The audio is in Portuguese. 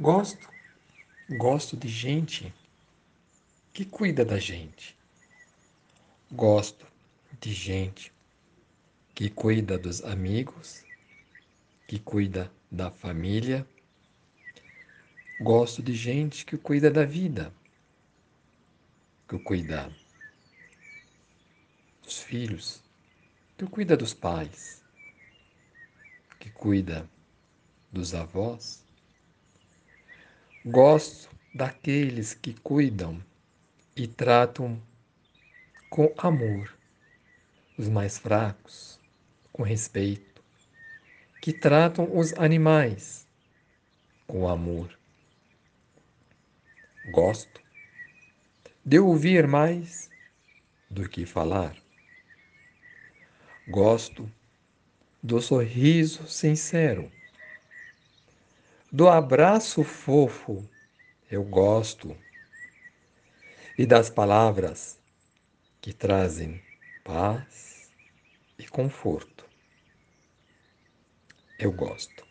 Gosto. Gosto de gente que cuida da gente. Gosto de gente que cuida dos amigos, que cuida da família. Gosto de gente que cuida da vida, que cuida dos filhos, que cuida dos pais, que cuida dos avós. Gosto daqueles que cuidam e tratam com amor os mais fracos, com respeito, que tratam os animais com amor. Gosto de ouvir mais do que falar. Gosto do sorriso sincero, do abraço fofo, eu gosto, e das palavras que trazem paz e conforto. Eu gosto.